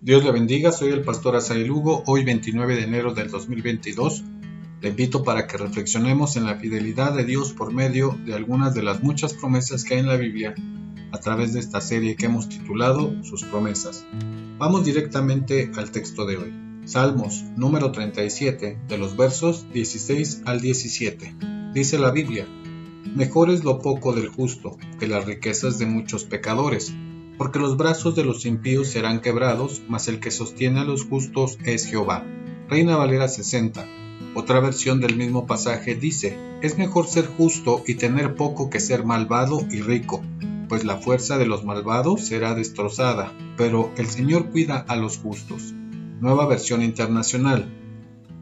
Dios le bendiga, soy el pastor Asael Lugo, hoy 29 de enero del 2022. Le invito para que reflexionemos en la fidelidad de Dios por medio de algunas de las muchas promesas que hay en la Biblia a través de esta serie que hemos titulado Sus promesas. Vamos directamente al texto de hoy. Salmos número 37 de los versos 16 al 17. Dice la Biblia, Mejor es lo poco del justo que las riquezas de muchos pecadores porque los brazos de los impíos serán quebrados, mas el que sostiene a los justos es Jehová. Reina Valera 60. Otra versión del mismo pasaje dice, es mejor ser justo y tener poco que ser malvado y rico, pues la fuerza de los malvados será destrozada, pero el Señor cuida a los justos. Nueva versión internacional.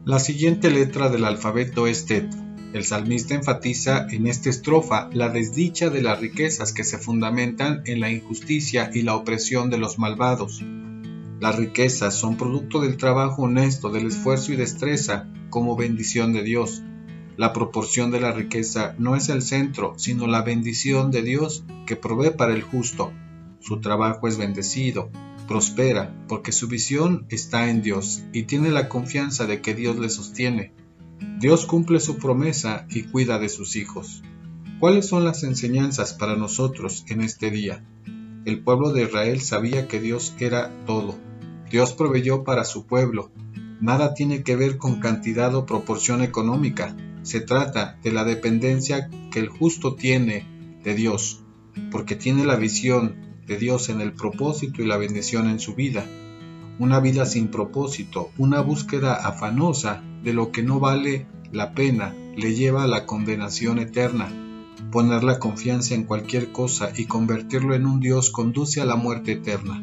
La siguiente letra del alfabeto es Tet. El salmista enfatiza en esta estrofa la desdicha de las riquezas que se fundamentan en la injusticia y la opresión de los malvados. Las riquezas son producto del trabajo honesto, del esfuerzo y destreza como bendición de Dios. La proporción de la riqueza no es el centro, sino la bendición de Dios que provee para el justo. Su trabajo es bendecido, prospera, porque su visión está en Dios y tiene la confianza de que Dios le sostiene. Dios cumple su promesa y cuida de sus hijos. ¿Cuáles son las enseñanzas para nosotros en este día? El pueblo de Israel sabía que Dios era todo. Dios proveyó para su pueblo. Nada tiene que ver con cantidad o proporción económica. Se trata de la dependencia que el justo tiene de Dios, porque tiene la visión de Dios en el propósito y la bendición en su vida una vida sin propósito, una búsqueda afanosa de lo que no vale la pena, le lleva a la condenación eterna. Poner la confianza en cualquier cosa y convertirlo en un Dios conduce a la muerte eterna.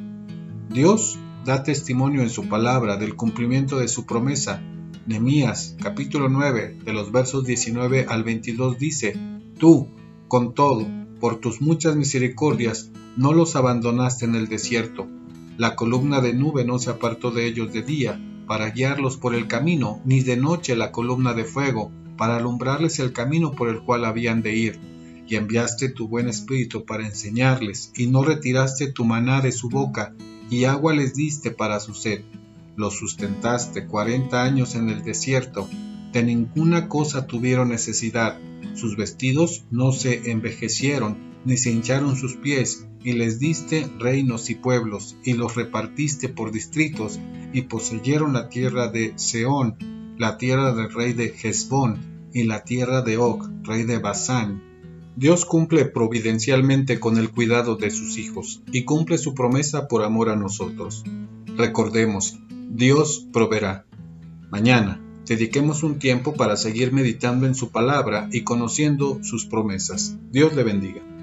Dios da testimonio en su palabra del cumplimiento de su promesa. Nemías capítulo 9 de los versos 19 al 22 dice, Tú, con todo, por tus muchas misericordias, no los abandonaste en el desierto, la columna de nube no se apartó de ellos de día, para guiarlos por el camino, ni de noche la columna de fuego, para alumbrarles el camino por el cual habían de ir. Y enviaste tu buen espíritu para enseñarles, y no retiraste tu maná de su boca, y agua les diste para su sed. Los sustentaste cuarenta años en el desierto, de ninguna cosa tuvieron necesidad, sus vestidos no se envejecieron, ni se hincharon sus pies, y les diste reinos y pueblos, y los repartiste por distritos, y poseyeron la tierra de Seón, la tierra del rey de Hezbón, y la tierra de Og, rey de Basán. Dios cumple providencialmente con el cuidado de sus hijos, y cumple su promesa por amor a nosotros. Recordemos, Dios proveerá. Mañana, dediquemos un tiempo para seguir meditando en su palabra y conociendo sus promesas. Dios le bendiga.